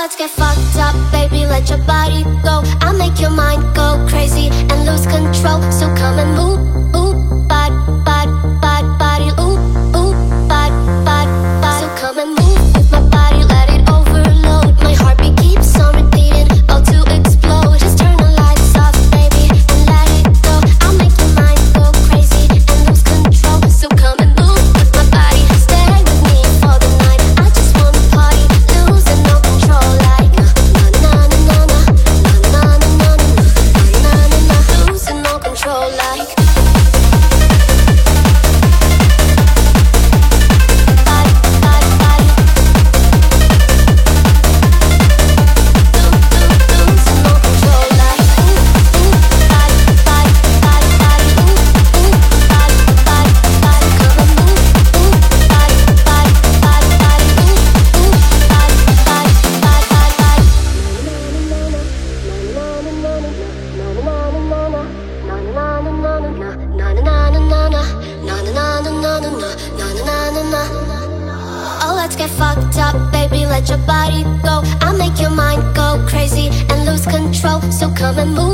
let's get fucked up, baby, let your body go. I'll make your mind go crazy and lose control. Oh, let's get fucked up, baby. Let your body go. I'll make your mind go crazy and lose control. So come and move.